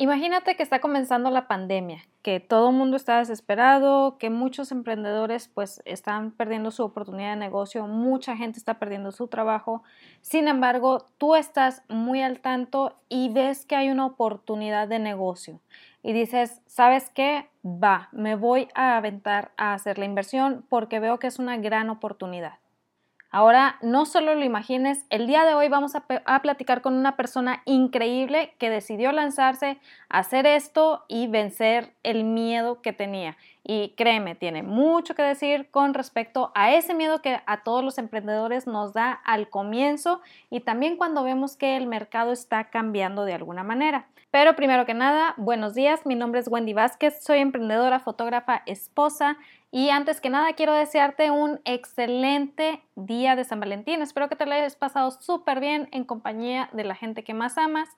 Imagínate que está comenzando la pandemia, que todo el mundo está desesperado, que muchos emprendedores pues están perdiendo su oportunidad de negocio, mucha gente está perdiendo su trabajo. Sin embargo, tú estás muy al tanto y ves que hay una oportunidad de negocio y dices, ¿sabes qué? Va, me voy a aventar a hacer la inversión porque veo que es una gran oportunidad. Ahora, no solo lo imagines, el día de hoy vamos a, platicar con una persona increíble que decidió lanzarse a hacer esto y vencer el miedo que tenía. Y créeme, tiene mucho que decir con respecto a ese miedo que a todos los emprendedores nos da al comienzo y también cuando vemos que el mercado está cambiando de alguna manera. Pero primero que nada, buenos días, mi nombre es Wendy Vázquez, soy emprendedora, fotógrafa, esposa y antes que nada quiero desearte un excelente día de San Valentín. Espero que te lo hayas pasado súper bien en compañía de la gente que más amas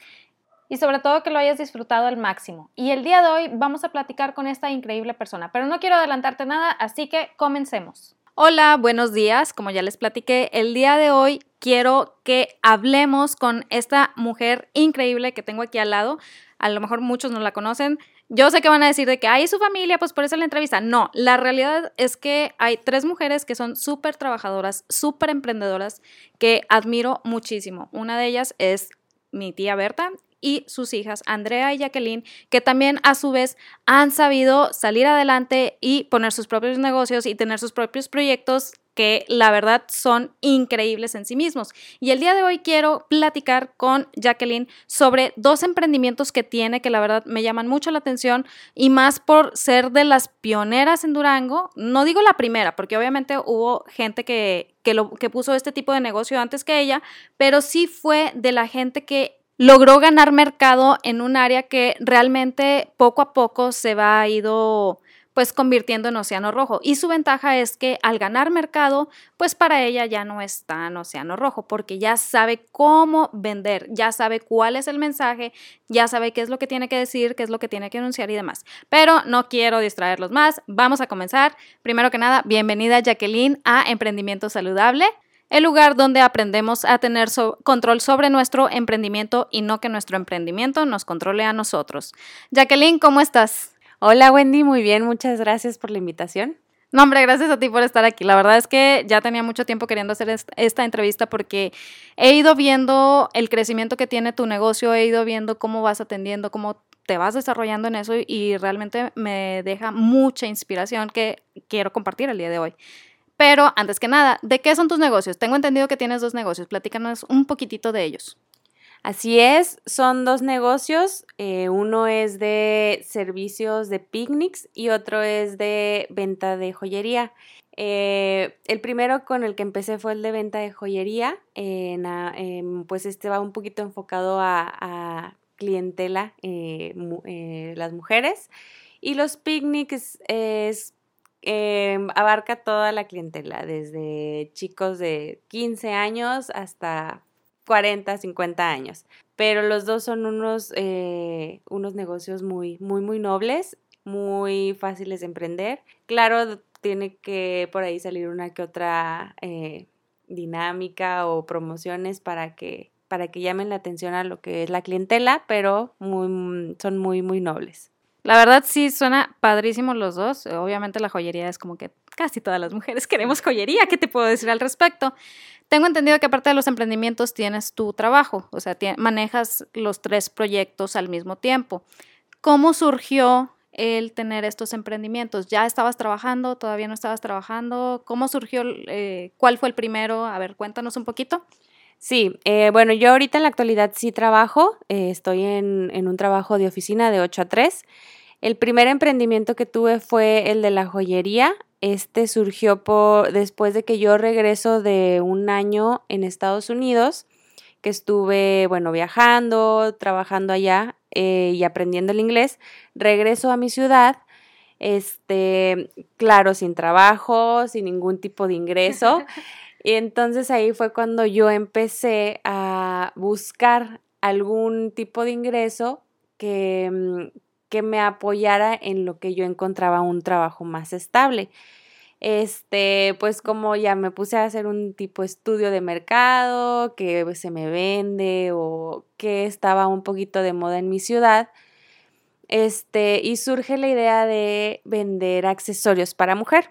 y sobre todo que lo hayas disfrutado al máximo. Y el día de hoy vamos a platicar con esta increíble persona, pero no quiero adelantarte nada, así que comencemos. Hola, buenos días. Como ya les platiqué, el día de hoy quiero que hablemos con esta mujer increíble que tengo aquí al lado. A lo mejor muchos no la conocen. Yo sé que van a decir de que hay su familia, pues por eso la entrevista. No, la realidad es que hay tres mujeres que son súper trabajadoras, súper emprendedoras, que admiro muchísimo. Una de ellas es mi tía Berta y sus hijas, Andrea y Jacqueline, que también a su vez han sabido salir adelante y poner sus propios negocios y tener sus propios proyectos que la verdad son increíbles en sí mismos. Y el día de hoy quiero platicar con Jacqueline sobre dos emprendimientos que tiene que la verdad me llaman mucho la atención y más por ser de las pioneras en Durango. No digo la primera, porque obviamente hubo gente que, que, lo, que puso este tipo de negocio antes que ella, pero sí fue de la gente que logró ganar mercado en un área que realmente poco a poco se va ido pues convirtiendo en océano rojo. Y su ventaja es que al ganar mercado, pues para ella ya no es tan océano rojo, porque ya sabe cómo vender, ya sabe cuál es el mensaje, ya sabe qué es lo que tiene que decir, qué es lo que tiene que anunciar y demás. Pero no quiero distraerlos más, vamos a comenzar. Primero que nada, bienvenida Jacqueline a Emprendimiento Saludable el lugar donde aprendemos a tener control sobre nuestro emprendimiento y no que nuestro emprendimiento nos controle a nosotros. Jacqueline, ¿cómo estás? Hola Wendy, muy bien, muchas gracias por la invitación. No, hombre, gracias a ti por estar aquí. La verdad es que ya tenía mucho tiempo queriendo hacer esta entrevista porque he ido viendo el crecimiento que tiene tu negocio, he ido viendo cómo vas atendiendo, cómo te vas desarrollando en eso y realmente me deja mucha inspiración que quiero compartir el día de hoy. Pero antes que nada, ¿de qué son tus negocios? Tengo entendido que tienes dos negocios. Platícanos un poquitito de ellos. Así es, son dos negocios. Eh, uno es de servicios de picnics y otro es de venta de joyería. Eh, el primero con el que empecé fue el de venta de joyería. pues este va un poquito enfocado a, clientela, eh, las mujeres. Y los picnics abarca toda la clientela, desde chicos de 15 años hasta 40, 50 años. Pero los dos son unos, eh, unos negocios muy, muy, muy nobles, muy fáciles de emprender. Claro, tiene que por ahí salir una que otra eh, dinámica o promociones para que, para que llamen la atención a lo que es la clientela, pero muy, son muy, muy nobles. La verdad sí suena padrísimo los dos. Obviamente la joyería es como que casi todas las mujeres queremos joyería. ¿Qué te puedo decir al respecto? Tengo entendido que aparte de los emprendimientos tienes tu trabajo, o sea, manejas los tres proyectos al mismo tiempo. ¿Cómo surgió el tener estos emprendimientos? ¿Ya estabas trabajando? ¿Todavía no estabas trabajando? ¿Cómo surgió? Eh, ¿Cuál fue el primero? A ver, cuéntanos un poquito. Sí, eh, bueno, yo ahorita en la actualidad sí trabajo, eh, estoy en, en, un trabajo de oficina de 8 a 3. El primer emprendimiento que tuve fue el de la joyería. Este surgió por, después de que yo regreso de un año en Estados Unidos, que estuve, bueno, viajando, trabajando allá eh, y aprendiendo el inglés. Regreso a mi ciudad, este, claro, sin trabajo, sin ningún tipo de ingreso. Y entonces ahí fue cuando yo empecé a buscar algún tipo de ingreso que, mm, que me apoyara en lo que yo encontraba un trabajo más estable. Este, pues como ya me puse a hacer un tipo estudio de mercado, que se me vende o que estaba un poquito de moda en mi ciudad, este, y surge la idea de vender accesorios para mujer.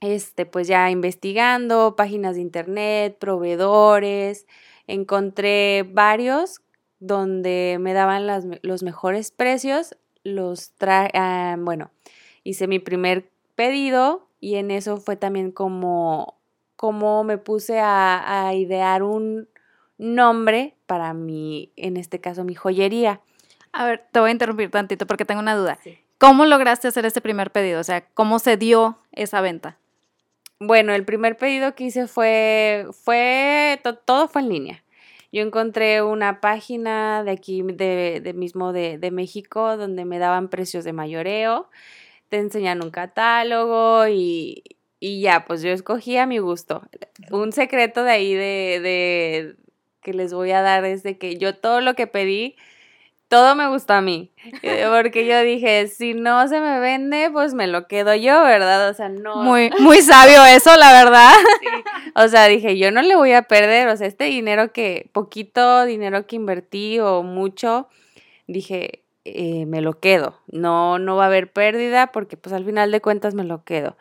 Este, pues ya investigando páginas de internet, proveedores, encontré varios donde me daban los mejores precios, los traje, ah, bueno, hice mi primer pedido y en eso fue también como, como me puse a, a idear un nombre para mi, en este caso, mi joyería. A ver, te voy a interrumpir tantito porque tengo una duda. ¿Cómo lograste hacer este primer pedido? O sea, ¿cómo se dio esa venta? Bueno, el primer pedido que hice fue, fue, todo fue en línea. Yo encontré una página de aquí, de, mismo de, de, México, donde me daban precios de mayoreo, te enseñan un catálogo y, y ya, pues yo escogí a mi gusto. Un secreto de ahí de, de que les voy a dar es de que yo todo lo que pedí, todo me gustó a mí. Eh, porque yo dije, si no se me vende, pues me lo quedo yo, ¿verdad? O sea, no. Muy, muy sabio eso, la verdad. O sea, dije, yo no le voy a perder. O sea, este dinero que, poquito dinero que invertí o mucho, dije, eh, me lo quedo. No, no va a haber pérdida porque pues al final de cuentas me lo quedo.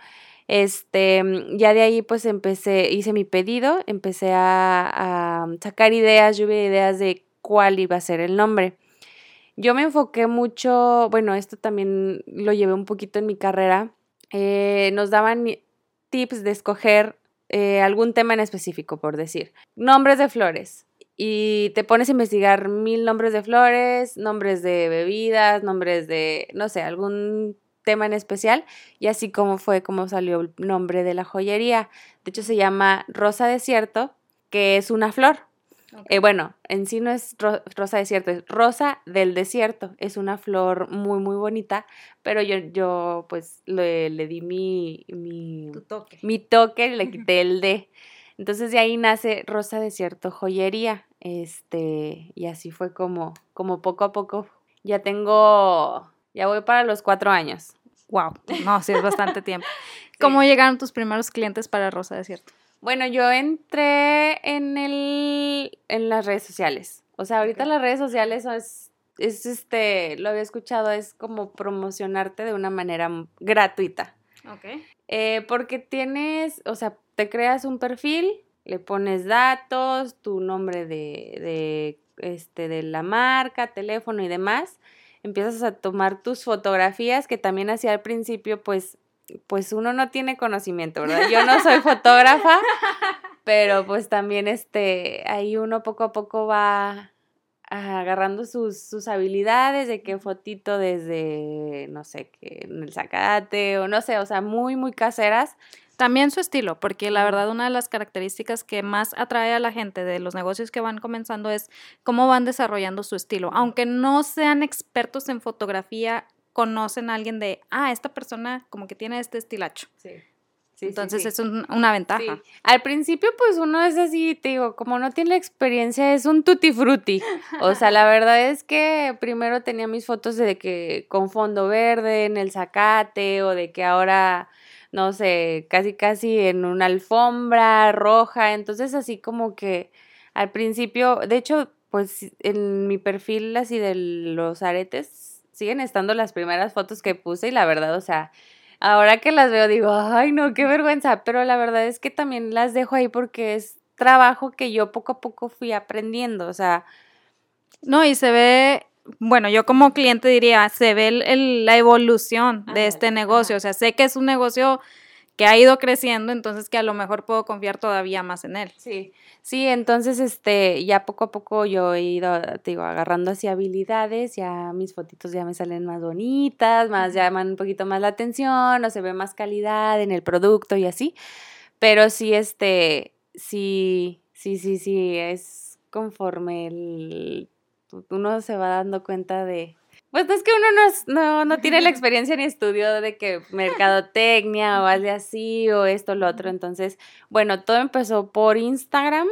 Este, ya de ahí pues empecé, hice mi pedido, empecé a, a sacar ideas, lluvia ideas de cuál iba a ser el nombre. Yo me enfoqué mucho, bueno, esto también lo llevé un poquito en mi carrera. Eh, nos daban tips de escoger eh, algún tema en específico, por decir. Nombres de flores. Y te pones a investigar mil nombres de flores, nombres de bebidas, nombres de, no sé, algún tema en especial. Y así como fue como salió el nombre de la joyería. De hecho, se llama Rosa Desierto, que es una flor. Eh, bueno, en sí no es rosa desierto, es rosa del desierto. Es una flor muy, muy bonita, pero yo, yo pues le, le di mi, mi, toque. mi toque, le quité el D. Entonces de ahí nace Rosa Desierto Joyería. Este, y así fue como, como poco a poco. Ya tengo, ya voy para los cuatro años. Wow, no, sí es bastante tiempo. ¿Cómo llegaron tus primeros clientes para Rosa Desierto? Bueno, yo entré en el en las redes sociales. O sea, ahorita las redes sociales es, es este, lo había escuchado, es como promocionarte de una manera gratuita. Ok. Eh, porque tienes, o sea, te creas un perfil, le pones datos, tu nombre de, de, este, de la marca, teléfono y demás. Empiezas a tomar tus fotografías, que también hacía al principio, pues pues uno no tiene conocimiento, ¿verdad? Yo no soy fotógrafa, pero pues también este, ahí uno poco a poco va agarrando sus, sus habilidades de qué fotito desde, no sé, que en el zacate o no sé, o sea, muy, muy caseras. También su estilo, porque la verdad una de las características que más atrae a la gente de los negocios que van comenzando es cómo van desarrollando su estilo. Aunque no sean expertos en fotografía, conocen a alguien de, ah, esta persona como que tiene este estilacho. Sí. Entonces es una ventaja. Al principio, pues uno es así, te digo, como no tiene experiencia, es un tutti frutti. O sea, la verdad es que primero tenía mis fotos de que con fondo verde en el zacate, o de que ahora, no sé, casi casi en una alfombra roja. Entonces, así como que al principio, de hecho, pues en mi perfil así de los aretes siguen estando las primeras fotos que puse y la verdad, o sea, ahora que las veo digo, ay no, qué vergüenza, pero la verdad es que también las dejo ahí porque es trabajo que yo poco a poco fui aprendiendo, o sea... No, y se ve, bueno, yo como cliente diría, se ve la evolución de este negocio, o sea, sé que es un negocio que ha ido creciendo, entonces que a lo mejor puedo confiar todavía más en él. Sí, sí, entonces este, ya poco a poco yo he ido, te digo, agarrando así habilidades, ya mis fotitos ya me salen más bonitas, más llaman un poquito más la atención, o se ve más calidad en el producto y así, pero sí, este, sí, sí, sí, sí, es conforme el, uno se va dando cuenta de, pues es que uno no, no, tiene la experiencia ni estudio de que mercadotecnia o algo así o esto o lo otro. Entonces, bueno, todo empezó por Instagram.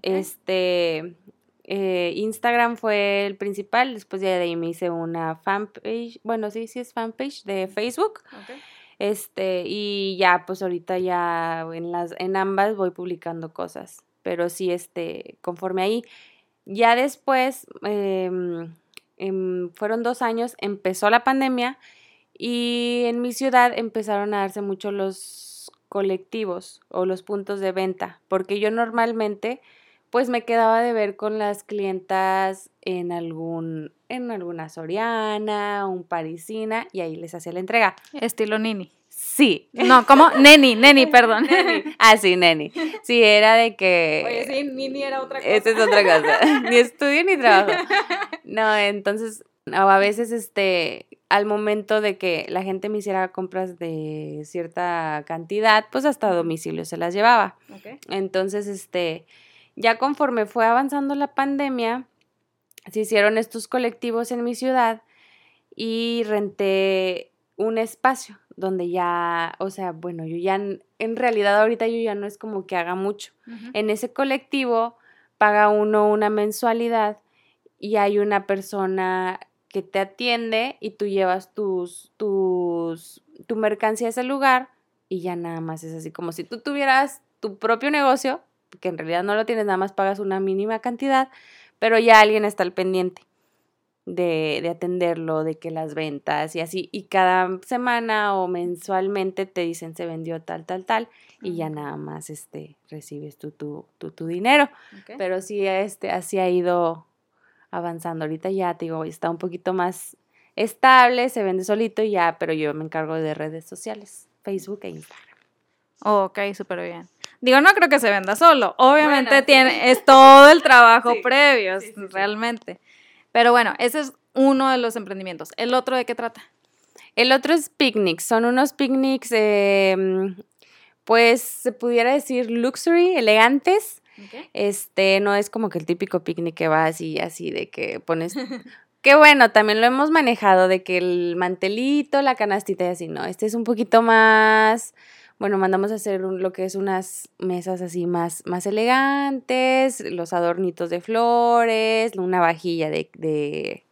Este, eh, Instagram fue el principal. Después de ahí me hice una fanpage. Bueno, sí, sí es fanpage de Facebook. Este, y ya, pues ahorita ya en las, en ambas voy publicando cosas. Pero sí, este, conforme ahí. Ya después, eh, em, fueron dos años, empezó la pandemia y en mi ciudad empezaron a darse mucho los colectivos o los puntos de venta, porque yo normalmente pues me quedaba de ver con las clientas en algún en alguna Soriana, un Parisina y ahí les hacía la entrega. Estilo Nini. Sí. No, ¿cómo? Neni, Neni, perdón. Ah, sí, Neni. Sí, era de que... Oye, sí, Nini era otra cosa. Esa es otra cosa. ni estudio ni trabajo. No, entonces, a veces, este, al momento de que la gente me hiciera compras de cierta cantidad, pues hasta domicilio se las llevaba. Entonces, este, ya conforme fue avanzando la pandemia, se hicieron estos colectivos en mi ciudad y renté un espacio donde ya, o sea, bueno, yo ya, en realidad ahorita yo ya no es como que haga mucho. En ese colectivo paga uno una mensualidad y hay una persona que te atiende y tú llevas tus, tus, tu mercancía a ese lugar y ya nada más es así como si tú tuvieras tu propio negocio, que en realidad no lo tienes, nada más pagas una mínima cantidad, pero ya alguien está al pendiente de, de, atenderlo, de que las ventas y así, y cada semana o mensualmente te dicen se vendió tal, tal, tal, y ya nada más este, recibes tú tu, tu, dinero. Pero sí, este, así ha ido avanzando. Ahorita ya, te digo, está un poquito más estable, se vende solito y ya, pero yo me encargo de redes sociales, Facebook e Instagram. ok, súper bien. Digo, no creo que se venda solo. Obviamente tiene, es todo el trabajo previo, realmente. Pero bueno, ese es uno de los emprendimientos. ¿El otro de qué trata? El otro es picnics. Son unos picnics, em, pues se pudiera decir luxury, elegantes. Este, no es como que el típico picnic que va así, así de que pones. Qué bueno, también lo hemos manejado de que el mantelito, la canastita y así, ¿no? Este es un poquito más bueno, mandamos a hacer lo que es unas mesas así más, más elegantes, los adornitos de flores, una vajilla de, de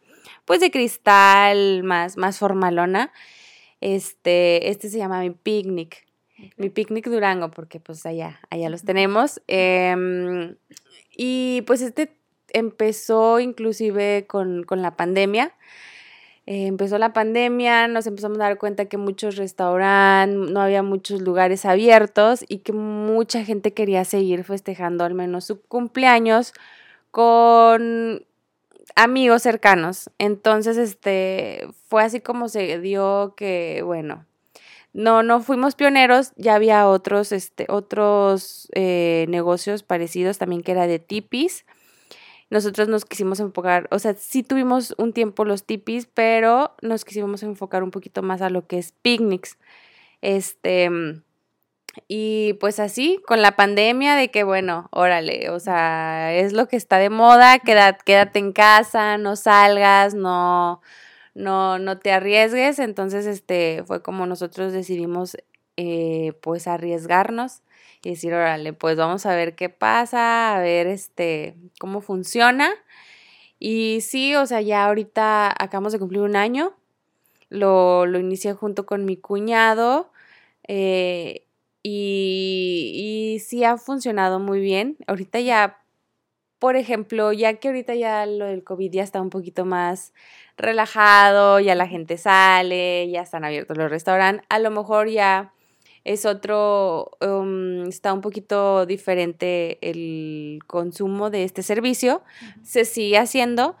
pues de cristal más, más formalona. Este, este se llama mi picnic. Mi picnic Durango, porque pues allá, allá los tenemos. Em, y pues este empezó inclusive con, con la pandemia. Eh, empezó la pandemia, nos empezamos a dar cuenta que muchos restaurantes, no había muchos lugares abiertos y que mucha gente quería seguir festejando al menos su cumpleaños con amigos cercanos. Entonces, este, fue así como se dio que, bueno, no, no fuimos pioneros, ya había otros, este, otros eh, negocios parecidos también que era de tipis nosotros nos quisimos enfocar, o sea, sí tuvimos un tiempo los tipis, pero nos quisimos enfocar un poquito más a lo que es picnics. Este, y pues así, con la pandemia de que, bueno, órale, o sea, es lo que está de moda, quédate, quédate en casa, no salgas, no, no, no te arriesgues. Entonces, este, fue como nosotros decidimos, eh, pues, arriesgarnos y decir, órale, pues vamos a ver qué pasa, a ver este, cómo funciona. Y sí, o sea, ya ahorita acabamos de cumplir un año, lo, lo inicié junto con mi cuñado eh, y, y sí ha funcionado muy bien. Ahorita ya, por ejemplo, ya que ahorita ya lo del COVID ya está un poquito más relajado, ya la gente sale, ya están abiertos los restaurantes, a lo mejor ya es otro, um, está un poquito diferente el consumo de este servicio, se sigue haciendo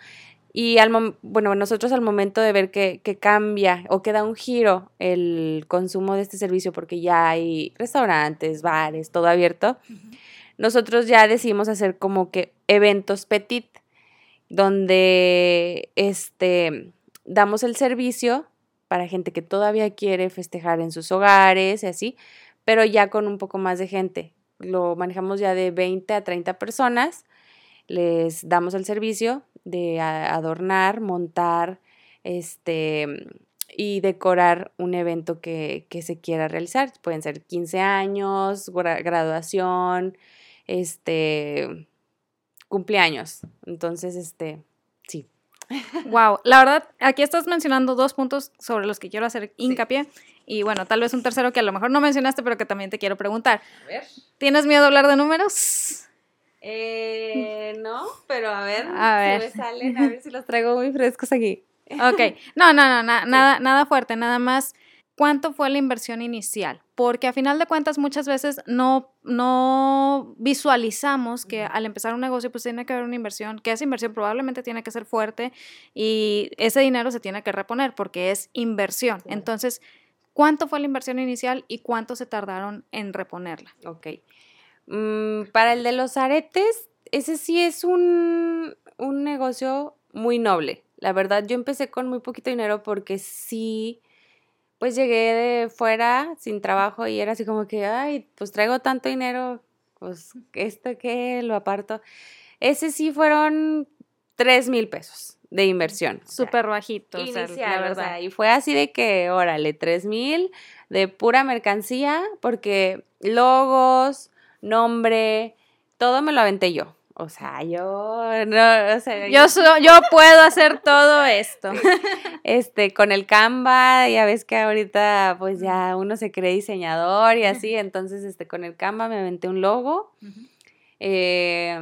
y al bueno, nosotros al momento de ver que, cambia o que da un giro el consumo de este servicio porque ya hay restaurantes, bares, todo abierto, nosotros ya decidimos hacer como que eventos petit donde este damos el servicio para gente que todavía quiere festejar en sus hogares y así, pero ya con un poco más de gente. Lo manejamos ya de 20 a 30 personas, les damos el servicio de adornar, montar, este y decorar un evento que, que se quiera realizar. Pueden ser 15 años, graduación, este cumpleaños. Entonces, este, Wow, la verdad, aquí estás mencionando dos puntos sobre los que quiero hacer hincapié. Y bueno, tal vez un tercero que a lo mejor no mencionaste, pero que también te quiero preguntar. A ver. ¿Tienes miedo a hablar de números? Eh, no, pero a ver, A ver. si me salen, a ver si los traigo muy frescos aquí. Ok, no, no, no, na- nada, nada fuerte, nada más. ¿Cuánto fue la inversión inicial? Porque a final de cuentas muchas veces no, no visualizamos que al empezar un negocio pues tiene que haber una inversión, que esa inversión probablemente tiene que ser fuerte y ese dinero se tiene que reponer porque es inversión. Entonces, ¿cuánto fue la inversión inicial y cuánto se tardaron en reponerla? Ok. Mm, para el de los aretes, ese sí es un, un negocio muy noble. La verdad, yo empecé con muy poquito dinero porque sí, pues llegué de fuera sin trabajo y era así como que, ay, pues traigo tanto dinero, pues esto que lo aparto. Ese sí fueron tres mil pesos de inversión. Súper bajito, o sea, inicial, la o verdad. sea, y fue así de que, órale, tres mil de pura mercancía, porque logos, nombre, todo me lo aventé yo. O sea, yo, no, o sea, yo, so- yo puedo hacer todo esto. este, con el Canva, ya ves que ahorita pues ya uno se cree diseñador y así, entonces este, con el Canva me aventé un logo, eh,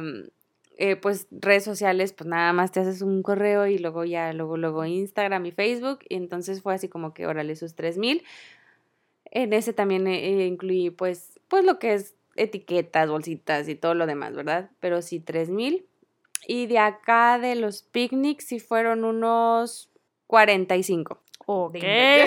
eh, pues redes sociales, pues nada más te haces un correo y luego ya, luego, luego Instagram y Facebook, y entonces fue así como que, órale, sus tres mil. En ese también eh, incluí pues, pues lo que es etiquetas, bolsitas y todo lo demás, ¿verdad? Pero sí, tres mil. Y de acá de los picnics sí fueron unos 45. Ok,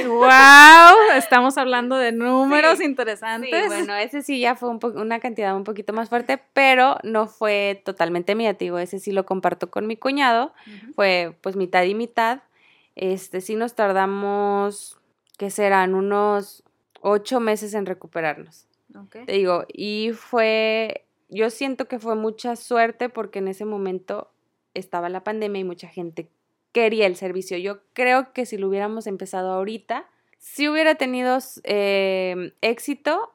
wow, estamos hablando de números Sí, interesantes. Sí, bueno, ese sí ya fue un una cantidad un poquito más fuerte, pero no fue totalmente te digo, ese sí lo comparto con mi cuñado, fue pues mitad y mitad. Este sí nos tardamos, ¿qué serán? Unos ocho meses en recuperarnos. Te digo, y fue, yo siento que fue mucha suerte porque en ese momento estaba la pandemia y mucha gente quería el servicio. Yo creo que si lo hubiéramos empezado ahorita, sí hubiera tenido eh, éxito,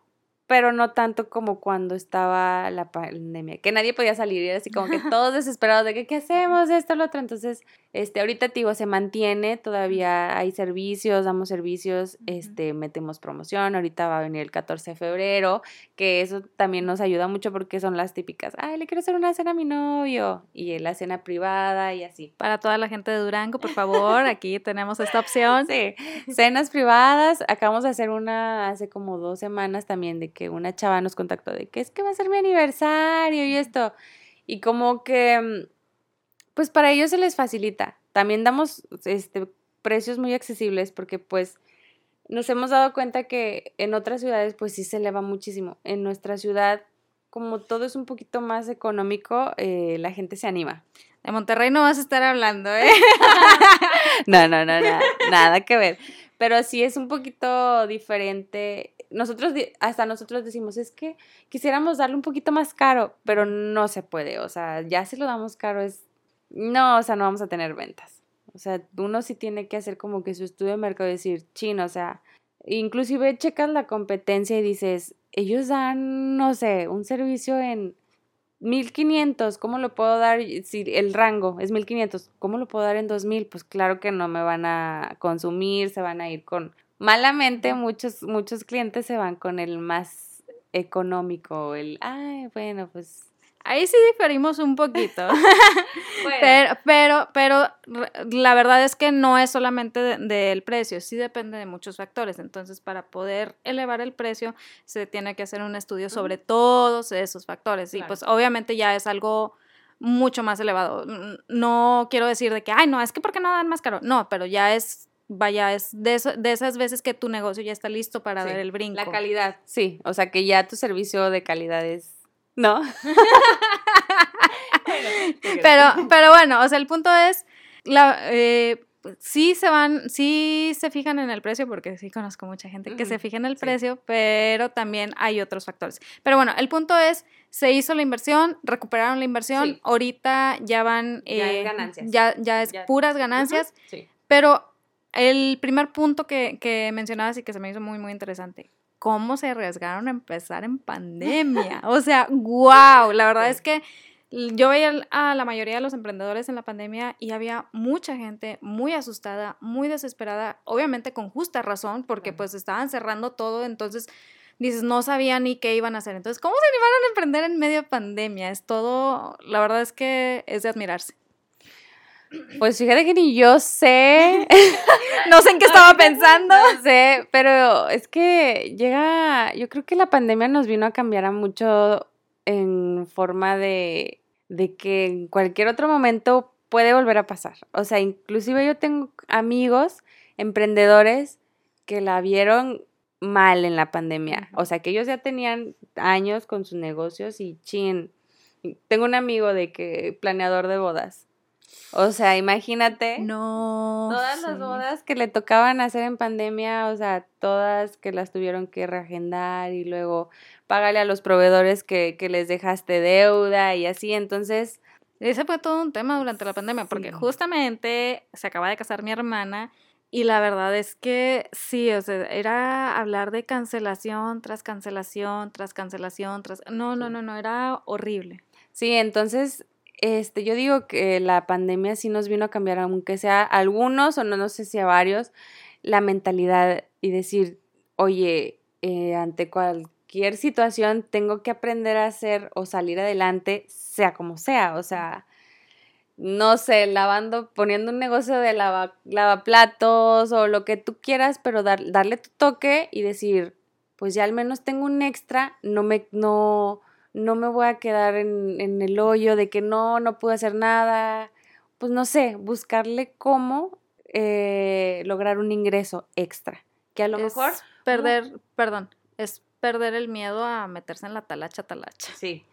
pero no tanto como cuando estaba la pandemia, que nadie podía salir y era así como que todos desesperados de que qué hacemos, esto, lo otro. Entonces, este, ahorita digo, se mantiene, todavía hay servicios, damos servicios, este, metemos promoción, ahorita va a venir el 14 de febrero, que eso también nos ayuda mucho porque son las típicas, ay, le quiero hacer una cena a mi novio, y la cena privada y así. Para toda la gente de Durango, por favor, aquí tenemos esta opción. Sí, cenas privadas. Acabamos de hacer una hace como dos semanas también de que una chava nos contactó de que es que va a ser mi aniversario y esto. Y como que, mm, pues para ellos se les facilita. También damos este, precios muy accesibles porque pues nos hemos dado cuenta que en otras ciudades pues sí se eleva muchísimo. En nuestra ciudad, como todo es un poquito más económico, eh, la gente se anima. De Monterrey no vas a estar hablando, ¿eh? No, no, no, nada, nada que ver. Pero sí es un poquito diferente. Nosotros, hasta nosotros decimos, es que quisiéramos darle un poquito más caro, pero no se puede. O sea, ya si lo damos caro es, no, o sea, no vamos a tener ventas. O sea, uno sí tiene que hacer como que su estudio de mercado y decir, chino, o sea, inclusive checas la competencia y dices, ellos dan, no sé, un servicio en 1500, ¿cómo lo puedo dar si el rango es 1500? ¿Cómo lo puedo dar en 2000? Pues claro que no me van a consumir, se van a ir con malamente muchos muchos clientes se van con el más económico, el ay, bueno, pues Ahí sí diferimos un poquito. bueno, Pero, pero, pero la verdad es que no es solamente de- del precio, sí depende de muchos factores. Entonces, para poder elevar el precio, se tiene que hacer un estudio sobre todos esos factores. Y pues obviamente ya es algo mucho más elevado. No quiero decir de que, ay, no, es que porque no dan más caro. No, pero ya es, vaya, es de, eso- de esas veces que tu negocio ya está listo para Sí, dar el brinco. la calidad, sí, o sea que ya tu servicio de calidad es ¿no? Pero, pero bueno, o sea, el punto es, la, eh, sí se van, sí se fijan en el precio, porque sí conozco mucha gente que se fija en el sí. precio, pero también hay otros factores. Pero bueno, el punto es, se hizo la inversión, recuperaron la inversión, Sí. ahorita ya van... Ya es eh, ganancias. Ya, ya es Ya. puras ganancias, sí. pero el primer punto que, que mencionabas y que se me hizo muy, muy interesante, cómo se arriesgaron a empezar en pandemia. O sea, wow, la verdad es que yo veía a la mayoría de los emprendedores en la pandemia y había mucha gente muy asustada, muy desesperada, obviamente con justa razón, porque pues estaban cerrando todo, entonces dices, no sabían ni qué iban a hacer. Entonces, ¿cómo se animaron a emprender en medio de pandemia? Es todo, la verdad es que es de admirarse. Pues fíjate que ni yo sé. no sé en qué estaba pensando. No sé, pero es que llega, yo creo que la pandemia nos vino a cambiar a mucho en forma de, de que en cualquier otro momento puede volver a pasar. O sea, inclusive yo tengo amigos emprendedores que la vieron mal en la pandemia. O sea, que ellos ya tenían años con sus negocios y chin. Tengo un amigo de que planeador de bodas. O sea, imagínate. No. Todas las bodas que le tocaban hacer en pandemia, o sea, todas que las tuvieron que reagendar y luego págale a los proveedores que, que les dejaste deuda y así. Entonces. Ese fue todo un tema durante la pandemia, porque justamente se acaba de casar mi hermana y la verdad es que sí, o sea, era hablar de cancelación tras cancelación, tras cancelación, tras... No, no, no, no, era horrible. Sí, entonces, este, yo digo que la pandemia sí nos vino a cambiar, aunque sea a algunos o no, no sé si a varios, la mentalidad y decir, oye, eh, ante cualquier situación tengo que aprender a hacer o salir adelante, sea como sea, o sea no sé, lavando, poniendo un negocio de lava, lavaplatos o lo que tú quieras, pero darle tu toque y decir, pues ya al menos tengo un extra, no me, no, no me voy a quedar en, en el hoyo de que no, no puedo hacer nada. Pues no sé, buscarle cómo eh, lograr un ingreso extra. Que a lo mejor. Perder, perdón, es perder el miedo a meterse en la talacha, talacha. Sí.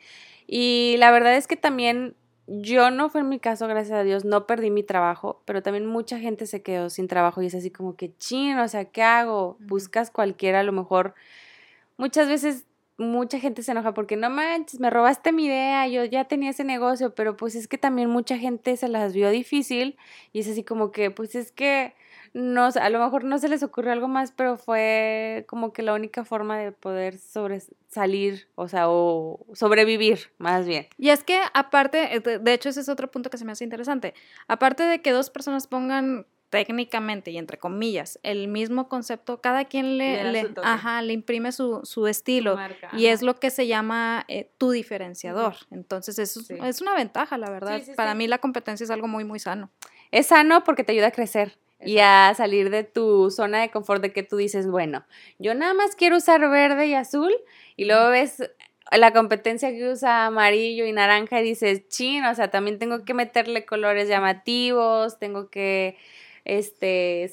Y la verdad es que también yo no fue en mi caso, gracias a Dios, no perdí mi trabajo, pero también mucha gente se quedó sin trabajo y es así como que chino, o sea, ¿qué hago? Buscas cualquiera, a lo mejor muchas veces mucha gente se enoja porque no manches, me robaste mi idea, yo ya tenía ese negocio, pero pues es que también mucha gente se las vio difícil y es así como que, pues es que no, a lo mejor no se les ocurrió algo más, pero fue como que la única forma de poder salir, o sea, o sobrevivir, más bien. Y es que aparte, eh, de hecho ese es otro punto que se me hace interesante, aparte de que dos personas pongan técnicamente y entre comillas el mismo concepto, cada quien le, le, ajá, le imprime su, su estilo y es lo que se llama eh, tu diferenciador. Entonces eso es una ventaja, la verdad. Para mí la competencia es algo muy, muy sano. Es sano porque te ayuda a crecer y a salir de tu zona de confort de que tú dices, bueno, yo nada más quiero usar verde y azul y luego ves la competencia que usa amarillo y naranja y dices, chin, o sea, también tengo que meterle colores llamativos, tengo que, este,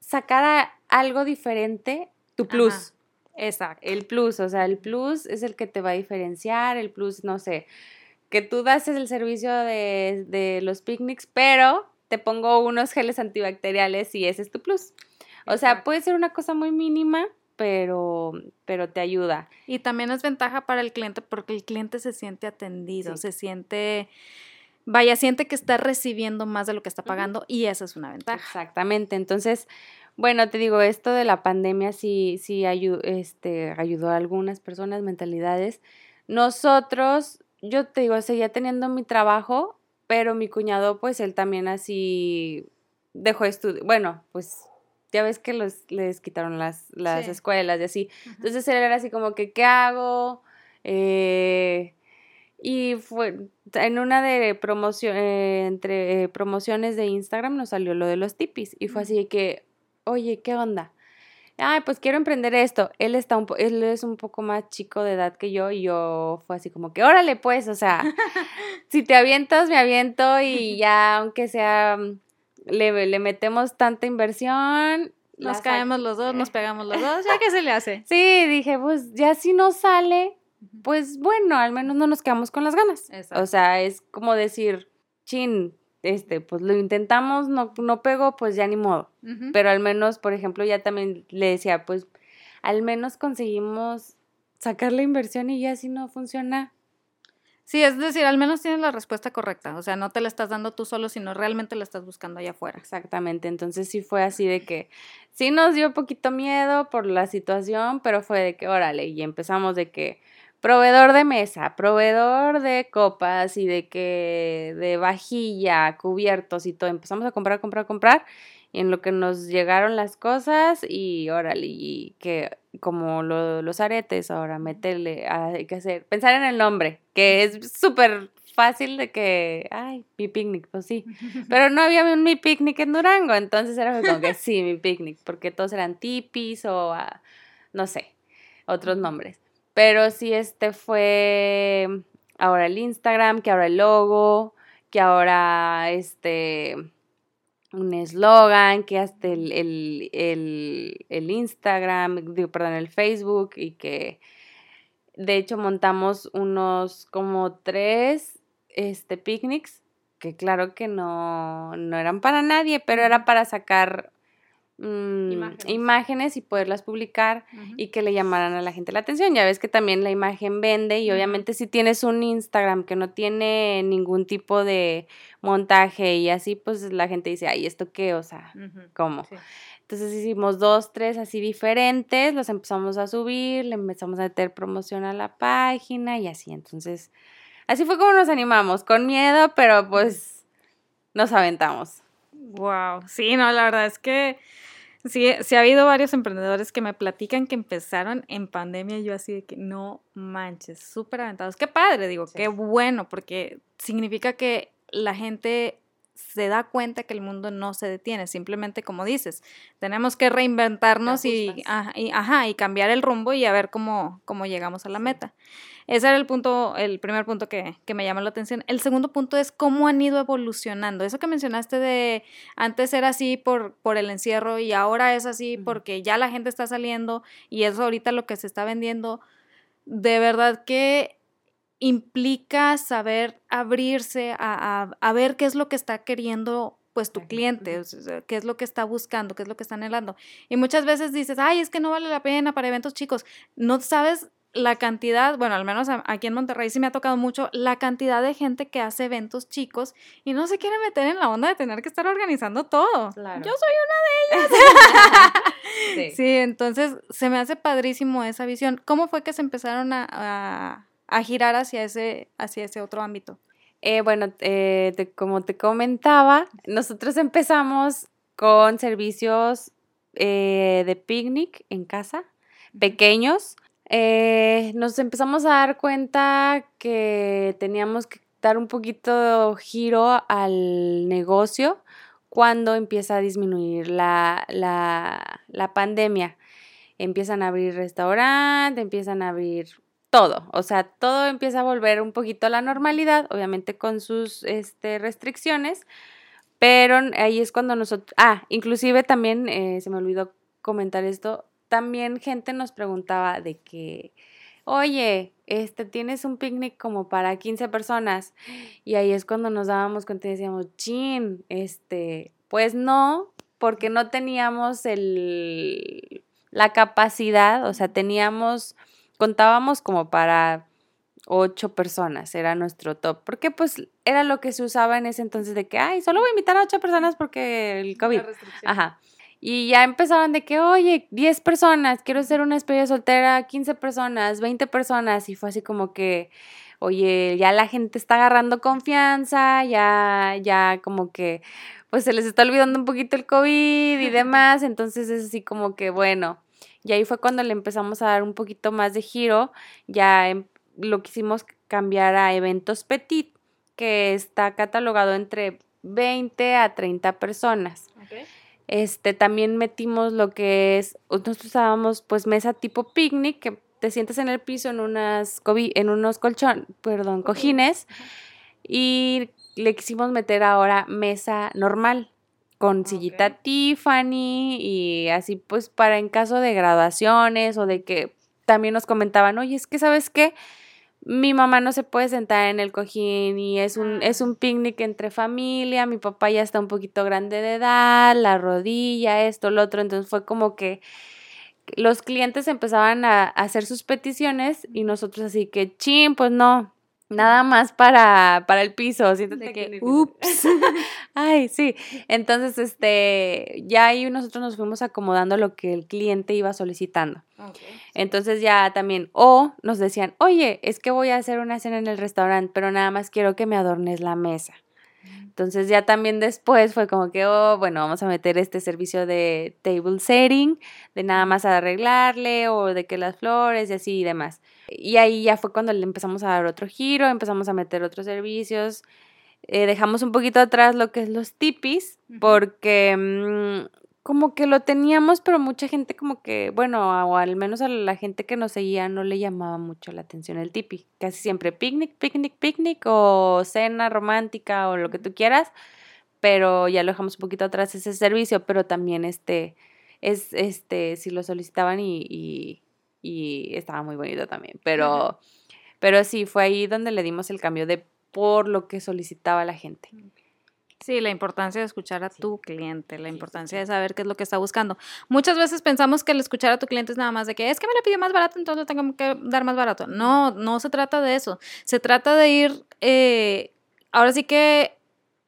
sacar algo diferente, tu plus. Exacto. El plus, o sea, el plus es el que te va a diferenciar, el plus, no sé, que tú das el servicio de, de los picnics, pero te pongo unos geles antibacteriales y ese es tu plus. O sea, puede ser una cosa muy mínima, pero, pero te ayuda. Y también es ventaja para el cliente porque el cliente se siente atendido, se siente, vaya, siente que está recibiendo más de lo que está pagando y esa es una ventaja. Exactamente. Entonces, bueno, te digo, esto de la pandemia sí, sí este, ayudó a algunas personas, mentalidades. Nosotros, yo te digo, seguía teniendo mi trabajo, pero mi cuñado, pues él también así dejó estudio. Bueno, pues ya ves que los, les quitaron las, las escuelas y así. Entonces él era así como que, ¿qué hago? Eh, y fue en una de promoción, eh, entre eh, promociones de Instagram nos salió lo de los tipis. Y fue así que, oye, ¿qué onda? ay, pues quiero emprender esto. Él, está un él es un poco más chico de edad que yo y yo fue así como que, órale pues, o sea, si te avientas, me aviento y ya, aunque sea, mm, le, le metemos tanta inversión. Nos caemos los dos, nos pegamos los dos, ya que se le hace. Sí, dije, pues ya si no sale, pues bueno, al menos no nos quedamos con las ganas. O sea, es como decir, chin, este, pues lo intentamos, no, no pegó, pues ya ni modo. Pero al menos, por ejemplo, ya también le decía, pues al menos conseguimos sacar la inversión y ya si no funciona. Sí, es decir, al menos tienes la respuesta correcta. O sea, no te la estás dando tú solo, sino realmente la estás buscando allá afuera. Exactamente. Entonces sí fue así de que sí nos dio poquito miedo por la situación, pero fue de que, órale, y empezamos de que proveedor de mesa, proveedor de copas y de que de vajilla, cubiertos y todo. Empezamos a comprar, comprar, comprar Y en lo que nos llegaron las cosas y órale, y que como los aretes, ahora meterle, hay que hacer, pensar en el nombre, que es súper fácil de que, ay, mi picnic, pues sí. Pero no había un mi picnic en Durango, entonces era como que sí, mi picnic, porque todos eran tipis o, ah, no sé, otros nombres. Pero sí, este fue ahora el Instagram, que ahora el logo, que ahora este un eslogan, que hasta el, el, el, Instagram, digo, perdón, el Facebook y que de hecho montamos unos como tres este, picnics que claro que no, no eran para nadie, pero era para sacar Mm, imágenes. y poderlas publicar y que le llamaran a la gente la atención. Ya ves que también la imagen vende y obviamente si tienes un Instagram que no tiene ningún tipo de montaje y así, pues la gente dice, ay, ¿esto qué? O sea, ¿cómo? Entonces hicimos dos, tres así diferentes, los empezamos a subir, le empezamos a meter promoción a la página y así. Entonces, así fue como nos animamos, con miedo, pero pues nos aventamos. Wow, sí, no, la verdad es que Sí, sí ha habido varios emprendedores que me platican que empezaron en pandemia y yo así de que no manches, súper aventados. Qué padre, digo, qué bueno, porque significa que la gente se da cuenta que el mundo no se detiene, simplemente como dices, tenemos que reinventarnos y, ajá, y, cambiar el rumbo y a ver cómo, cómo llegamos a la meta. Ese era el punto, el primer punto que, que me llama la atención. El segundo punto es cómo han ido evolucionando. Eso que mencionaste de antes era así por, por el encierro y ahora es así porque ya la gente está saliendo y eso ahorita lo que se está vendiendo. De verdad que implica saber abrirse a, a, ver qué es lo que está queriendo pues tu cliente, qué es lo que está buscando, qué es lo que está anhelando. Y muchas veces dices, ay, es que no vale la pena para eventos chicos. No sabes la cantidad, bueno, al menos aquí en Monterrey sí me ha tocado mucho, la cantidad de gente que hace eventos chicos y no se quiere meter en la onda de tener que estar organizando todo. Yo soy una de ellas. sí. sí. entonces se me hace padrísimo esa visión. ¿Cómo fue que se empezaron a, a, girar hacia ese, hacia ese otro ámbito? Eh, bueno, eh, como te comentaba, nosotros empezamos con servicios eh, de picnic en casa, pequeños eh, nos empezamos a dar cuenta que teníamos que dar un poquito de giro al negocio cuando empieza a disminuir la, la, la pandemia. Empiezan a abrir restaurantes, empiezan a abrir todo, o sea, todo empieza a volver un poquito a la normalidad, obviamente con sus este, restricciones, pero ahí es cuando nosotros, ah, inclusive también eh, se me olvidó comentar esto, también gente nos preguntaba de que, oye, este, tienes un picnic como para 15 personas. Y ahí es cuando nos dábamos cuenta y decíamos, chin, este, pues no, porque no teníamos el, la capacidad, o sea, teníamos, contábamos como para ocho personas, era nuestro top, porque pues era lo que se usaba en ese entonces de que, ay, solo voy a invitar a ocho personas porque el COVID. Ajá. Y ya empezaron de que, oye, 10 personas, quiero hacer una despedida soltera, 15 personas, 20 personas. Y fue así como que, oye, ya la gente está agarrando confianza, ya, ya como que, pues se les está olvidando un poquito el COVID y demás. Entonces es así como que, bueno. Y ahí fue cuando le empezamos a dar un poquito más de giro. Ya em, lo quisimos cambiar a eventos petit, que está catalogado entre 20 a 30 personas. Este, también metimos lo que es, nosotros usábamos pues mesa tipo picnic, que te sientas en el piso en unas en unos colchón, perdón, cojines, y le quisimos meter ahora mesa normal, con sillita Tiffany y así pues para en caso de graduaciones o de que también nos comentaban, oye, es que sabes qué, mi mamá no se puede sentar en el cojín y es un, es un picnic entre familia, mi papá ya está un poquito grande de edad, la rodilla, esto, lo otro, entonces fue como que los clientes empezaban a, hacer sus peticiones y nosotros así que, chin, pues no, nada más para, para el piso, siéntate que, ups, ay, sí, entonces, este, ya ahí nosotros nos fuimos acomodando lo que el cliente iba solicitando. Entonces ya también, o nos decían, oye, es que voy a hacer una cena en el restaurante, pero nada más quiero que me adornes la mesa. Entonces ya también después fue como que, oh, bueno, vamos a meter este servicio de table setting, de nada más arreglarle o de que las flores y así y demás. Y ahí ya fue cuando le empezamos a dar otro giro, empezamos a meter otros servicios. Eh, dejamos un poquito atrás lo que es los tipis, porque mm, como que lo teníamos, pero mucha gente como que, bueno, o al menos a la gente que nos seguía no le llamaba mucho la atención el tipi. Casi siempre picnic, picnic, picnic o cena romántica o lo que tú quieras, pero ya lo dejamos un poquito atrás ese servicio, pero también este, es, este, si lo solicitaban y y estaba muy bonito también. Pero, pero sí, fue ahí donde le dimos el cambio de por lo que solicitaba la gente. Sí, la importancia de escuchar a tu cliente, la importancia de saber qué es lo que está buscando. Muchas veces pensamos que el escuchar a tu cliente es nada más de que es que me la pidió más barato, entonces le tengo que dar más barato. No, no se trata de eso. Se trata de ir, eh, ahora sí que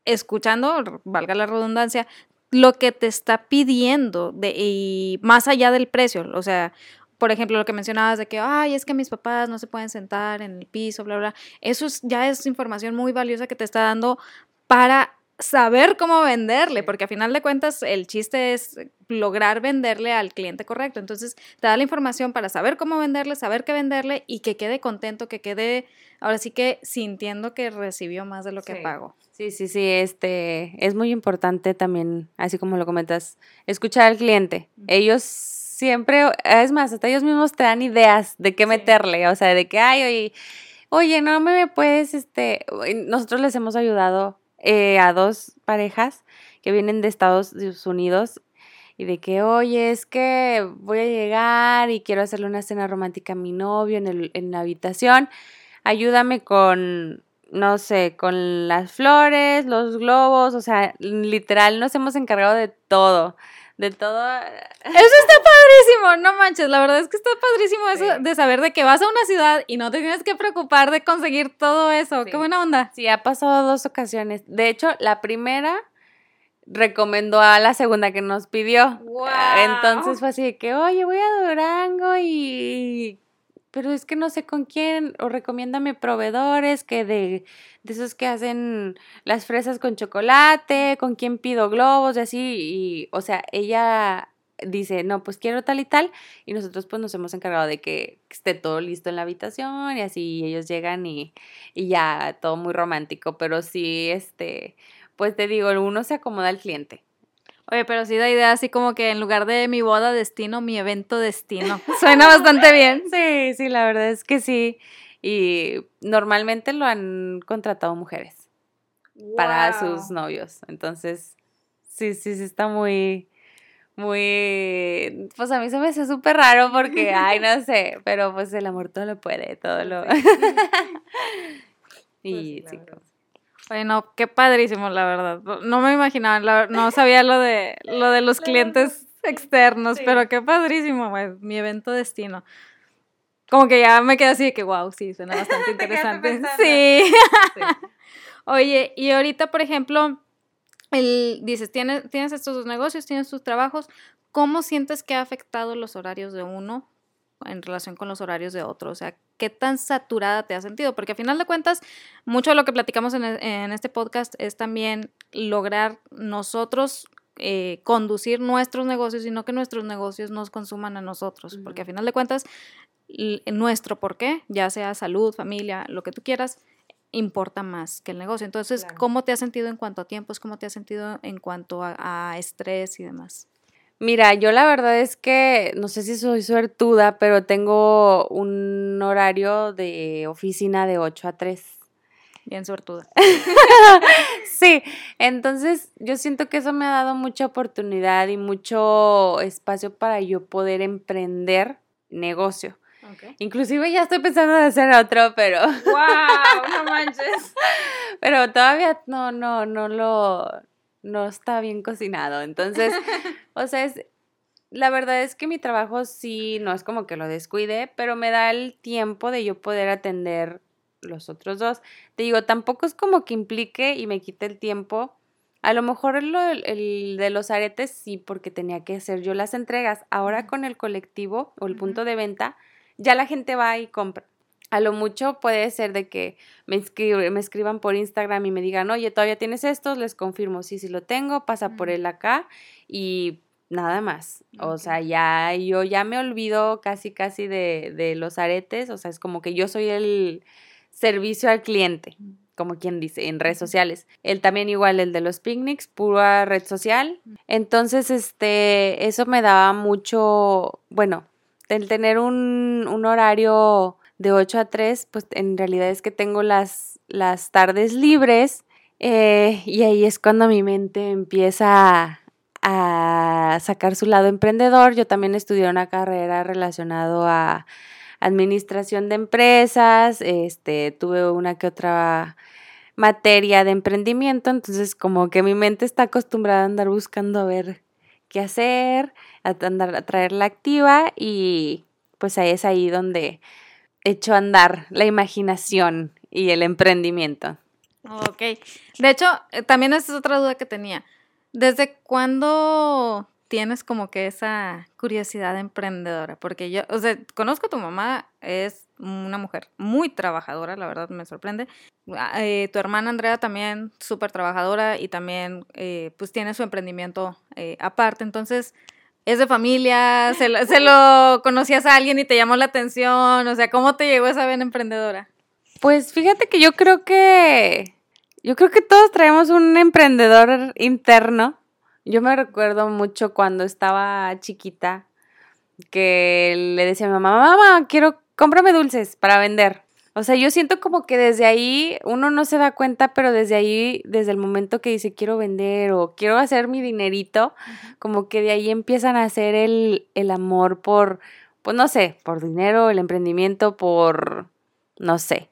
escuchando, valga la redundancia, lo que te está pidiendo de, y más allá del precio. O sea, por ejemplo, lo que mencionabas de que, ay, es que mis papás no se pueden sentar en el piso, bla, bla. Eso ya es información muy valiosa que te está dando para saber cómo venderle, porque a final de cuentas el chiste es lograr venderle al cliente correcto. Entonces, te da la información para saber cómo venderle, saber qué venderle y que quede contento, que quede, ahora sí que sintiendo que recibió más de lo que pagó. Sí, sí, sí, este, es muy importante también, así como lo comentas, escuchar al cliente. Ellos siempre, es más, hasta ellos mismos te dan ideas de qué meterle, o sea, de que, ay, oye, oye, no me puedes, este, nosotros les hemos ayudado eh, a dos parejas que vienen de Estados Unidos y de que, oye, es que voy a llegar y quiero hacerle una cena romántica a mi novio en, el, en la habitación, ayúdame con, no sé, con las flores, los globos, o sea, literal nos hemos encargado de todo de todo. Eso está padrísimo, no manches, la verdad es que está padrísimo eso de saber de que vas a una ciudad y no te tienes que preocupar de conseguir todo eso. Qué buena onda. Sí, ha pasado dos ocasiones. De hecho, la primera recomendó a la segunda que nos pidió. Entonces fue así de que, oye, voy a Durango y pero es que no sé con quién, o recomiéndame proveedores que de, de esos que hacen las fresas con chocolate, con quién pido globos y así, y, o sea, ella dice, no, pues quiero tal y tal, y nosotros pues nos hemos encargado de que esté todo listo en la habitación y así ellos llegan y, y ya todo muy romántico, pero sí, este, pues te digo, uno se acomoda al cliente. Oye, pero sí da idea así como que en lugar de mi boda destino, mi evento destino. Suena bastante bien. Sí, sí, la verdad es que sí. Y normalmente lo han contratado mujeres para sus novios. Entonces, sí, sí, sí, está muy, muy, pues a mí se me hace súper raro porque, ay, no sé, pero pues el amor todo lo puede, todo lo... y pues sí, bueno, qué padrísimo, la verdad. No me imaginaba, no sabía lo de, lo de los clientes externos, pero qué padrísimo, mi evento destino. Como que ya me quedé así de que, wow, sí, suena bastante interesante. Sí. Oye, y ahorita, por ejemplo, el, dices, tienes, tienes estos dos negocios, tienes tus trabajos, ¿cómo sientes que ha afectado los horarios de uno en relación con los horarios de otro? O sea, ¿qué tan saturada te has sentido? Porque a final de cuentas, mucho de lo que platicamos en, e, este podcast es también lograr nosotros eh, conducir nuestros negocios y no que nuestros negocios nos consuman a nosotros, porque a final de cuentas, nuestro por qué, ya sea salud, familia, lo que tú quieras, importa más que el negocio. Entonces, ¿cómo te has sentido en cuanto a tiempos? ¿Cómo te has sentido en cuanto a estrés y demás? Mira, yo la verdad es que no sé si soy suertuda, pero tengo un horario de oficina de 8 a 3. Bien suertuda. sí, entonces yo siento que eso me ha dado mucha oportunidad y mucho espacio para yo poder emprender negocio. Inclusive ya estoy pensando en hacer otro, pero... ¡Wow! No manches. pero todavía no, no, no lo, no está bien cocinado. Entonces, o sea, es, la verdad es que mi trabajo sí, no es como que lo descuide, pero me da el tiempo de yo poder atender los otros dos. Te digo, tampoco es como que implique y me quite el tiempo. A lo mejor el, el de los aretes sí, porque tenía que hacer yo las entregas. Ahora con el colectivo o el punto de venta, ya la gente va y compra. A lo mucho puede ser de que me, me escriban por Instagram y me digan, oye, todavía tienes estos, les confirmo, sí, sí lo tengo, pasa por él acá y nada más. O sea, ya yo ya me olvido casi, casi de, de los aretes, o sea, es como que yo soy el servicio al cliente como quien dice, en redes sociales. Él también igual, el de los picnics, pura red social. Entonces, este, eso me daba mucho, bueno, el tener un, un horario de 8 a 3, pues en realidad es que tengo las, las tardes libres eh, y ahí es cuando mi mente empieza a, sacar su lado emprendedor. Yo también estudié una carrera relacionado a administración de empresas, este, tuve una que otra materia de emprendimiento, entonces como que mi mente está acostumbrada a andar buscando a ver qué hacer, a andar a traerla activa y pues ahí es ahí donde hecho andar la imaginación y el emprendimiento. Ok. De hecho, eh, también esa es otra duda que tenía. ¿Desde cuándo tienes como que esa curiosidad emprendedora? Porque yo, o sea, conozco a tu mamá, es una mujer muy trabajadora, la verdad me sorprende. Ah, eh, tu hermana Andrea también súper trabajadora y también eh, pues tiene su emprendimiento aparte, entonces es de familia, se lo, conocías a alguien y te llamó la atención, o sea, ¿cómo te llegó esa vena emprendedora? Pues fíjate que yo creo que, yo creo que todos traemos un emprendedor interno. Yo me recuerdo mucho cuando estaba chiquita que le decía a mi mamá, mamá, quiero cómprame dulces para vender. O sea, yo siento como que desde ahí uno no se da cuenta, pero desde ahí, desde el momento que dice quiero vender o quiero hacer mi dinerito, como que de ahí empiezan a hacer el, el amor por, pues no sé, por dinero, el emprendimiento, por, no sé.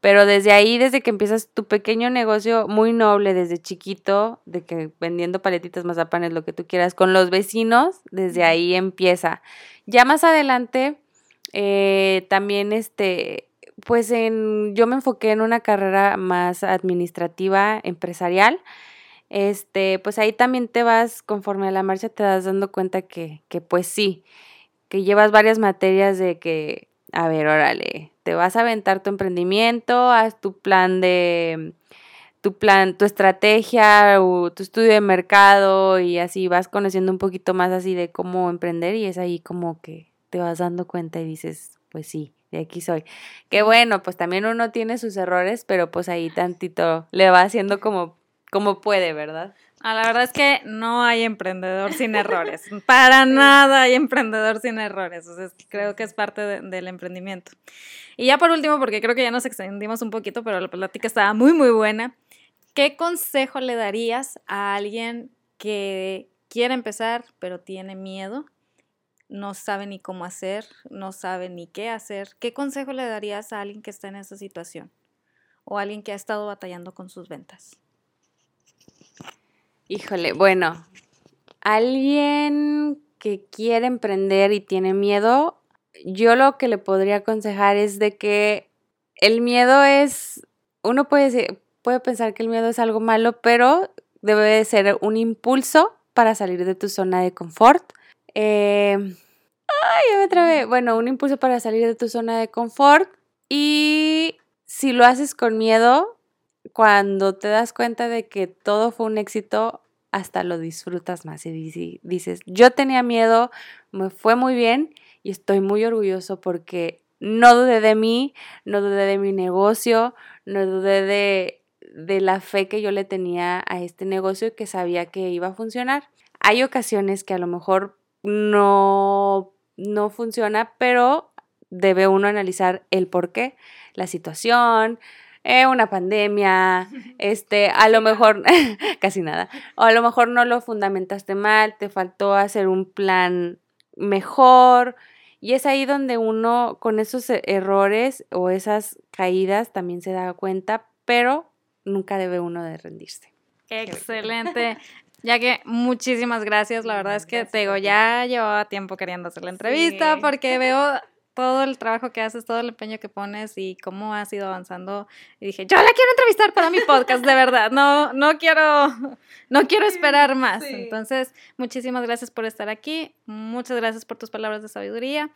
Pero desde ahí, desde que empiezas tu pequeño negocio muy noble, desde chiquito, de que vendiendo paletitas, mazapanes, lo que tú quieras, con los vecinos, desde ahí empieza. Ya más adelante, eh, también este, pues en, yo me enfoqué en una carrera más administrativa, empresarial. Este, pues ahí también te vas, conforme a la marcha, te das dando cuenta que, que pues sí, que llevas varias materias de que, a ver, órale, te vas a aventar tu emprendimiento, haz tu plan de, tu plan, tu estrategia o tu estudio de mercado y así vas conociendo un poquito más así de cómo emprender y es ahí como que te vas dando cuenta y dices, pues sí, de aquí soy. Qué bueno, pues también uno tiene sus errores, pero pues ahí tantito le va haciendo como, como puede, ¿verdad? Ah, la verdad es que no hay emprendedor sin errores. Para nada hay emprendedor sin errores. O sea, creo que es parte del emprendimiento. Y ya por último, porque creo que ya nos extendimos un poquito, pero la plática estaba muy, muy buena. ¿Qué consejo le darías a alguien que quiere empezar, pero tiene miedo no sabe ni cómo hacer, no sabe ni qué hacer, ¿qué consejo le darías a alguien que está en esa situación? O a alguien que ha estado batallando con sus ventas. Híjole, bueno, alguien que quiere emprender y tiene miedo, yo lo que le podría aconsejar es de que el miedo es, uno puede, puede pensar que el miedo es algo malo, pero debe de ser un impulso para salir de tu zona de confort eh, ay, ya me trabé. Bueno, un impulso para salir de tu zona de confort. Y si lo haces con miedo, cuando te das cuenta de que todo fue un éxito, hasta lo disfrutas más y dices, yo tenía miedo, me fue muy bien y estoy muy orgulloso porque no dudé de mí, no dudé de mi negocio, no dudé de, de la fe que yo le tenía a este negocio y que sabía que iba a funcionar. Hay ocasiones que a lo mejor no, no funciona, pero debe uno analizar el por qué, la situación, eh, una pandemia, este, a lo mejor, casi nada, o a lo mejor no lo fundamentaste mal, te faltó hacer un plan mejor, y es ahí donde uno con esos e-, errores o esas caídas también se da cuenta, pero nunca debe uno de rendirse. Excelente. Ya que muchísimas gracias, la verdad es que te digo, ya llevaba tiempo queriendo hacer la entrevista porque veo todo el trabajo que haces, todo el empeño que pones y cómo has ido avanzando. Y dije, yo la quiero entrevistar para mi podcast, de verdad. No, no quiero, no quiero esperar más. Entonces, muchísimas gracias por estar aquí. Muchas gracias por tus palabras de sabiduría.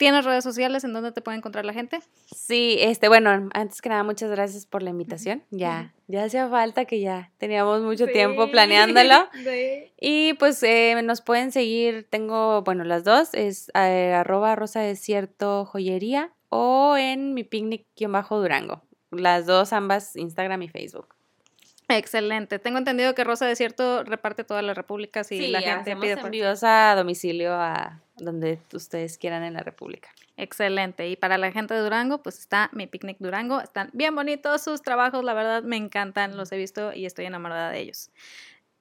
¿Tienes redes sociales en donde te puede encontrar la gente? Sí, este, bueno, antes que nada, muchas gracias por la invitación. Ya, ya hacía falta que ya teníamos mucho tiempo planeándolo. Y pues eh, nos pueden seguir, tengo, bueno, las dos, es eh, arroba rosa desierto joyería o en mi picnic-durango. Las dos, ambas, Instagram y Facebook. Excelente. Tengo entendido que Rosa Desierto reparte toda la República si la gente pide por... envíos a domicilio a donde ustedes quieran en la República. Excelente. Y para la gente de Durango, pues está mi picnic Durango. Están bien bonitos sus trabajos, la verdad me encantan, los he visto y estoy enamorada de ellos.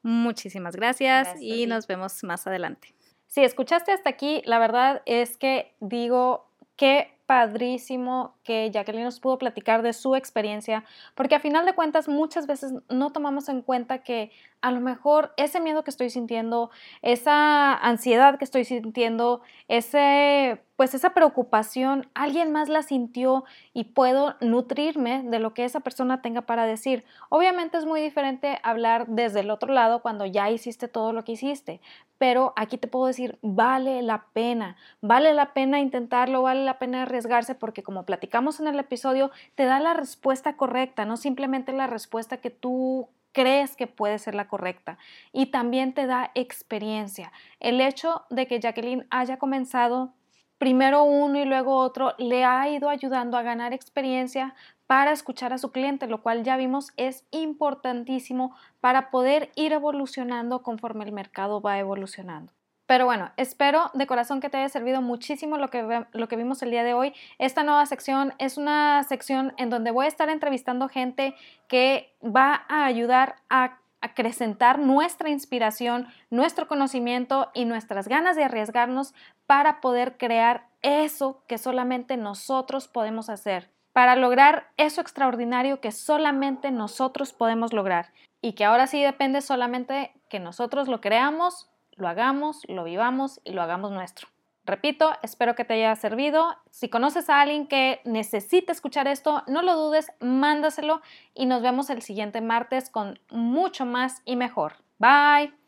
Muchísimas gracias, y nos vemos más adelante. Si escuchaste hasta aquí, la verdad es que digo que padrísimo que Jacqueline nos pudo platicar de su experiencia, porque a final de cuentas muchas veces no tomamos en cuenta que a lo mejor ese miedo que estoy sintiendo, esa ansiedad que estoy sintiendo, ese pues esa preocupación, alguien más la sintió y puedo nutrirme de lo que esa persona tenga para decir. Obviamente es muy diferente hablar desde el otro lado cuando ya hiciste todo lo que hiciste, pero aquí te puedo decir, vale la pena, vale la pena intentarlo, vale la pena arriesgarse porque como platicamos en el episodio, te da la respuesta correcta, no simplemente la respuesta que tú crees que puede ser la correcta y también te da experiencia. El hecho de que Jacqueline haya comenzado primero uno y luego otro, le ha ido ayudando a ganar experiencia para escuchar a su cliente, lo cual ya vimos es importantísimo para poder ir evolucionando conforme el mercado va evolucionando. Pero bueno, espero de corazón que te haya servido muchísimo lo que, lo que vimos el día de hoy. Esta nueva sección es una sección en donde voy a estar entrevistando gente que va a ayudar a acrecentar nuestra inspiración, nuestro conocimiento y nuestras ganas de arriesgarnos para poder crear eso que solamente nosotros podemos hacer, para lograr eso extraordinario que solamente nosotros podemos lograr y que ahora sí depende solamente que nosotros lo creamos, lo hagamos, lo vivamos y lo hagamos nuestro. Repito, espero que te haya servido. Si conoces a alguien que necesite escuchar esto, no lo dudes, mándaselo y nos vemos el siguiente martes con mucho más y mejor. Bye.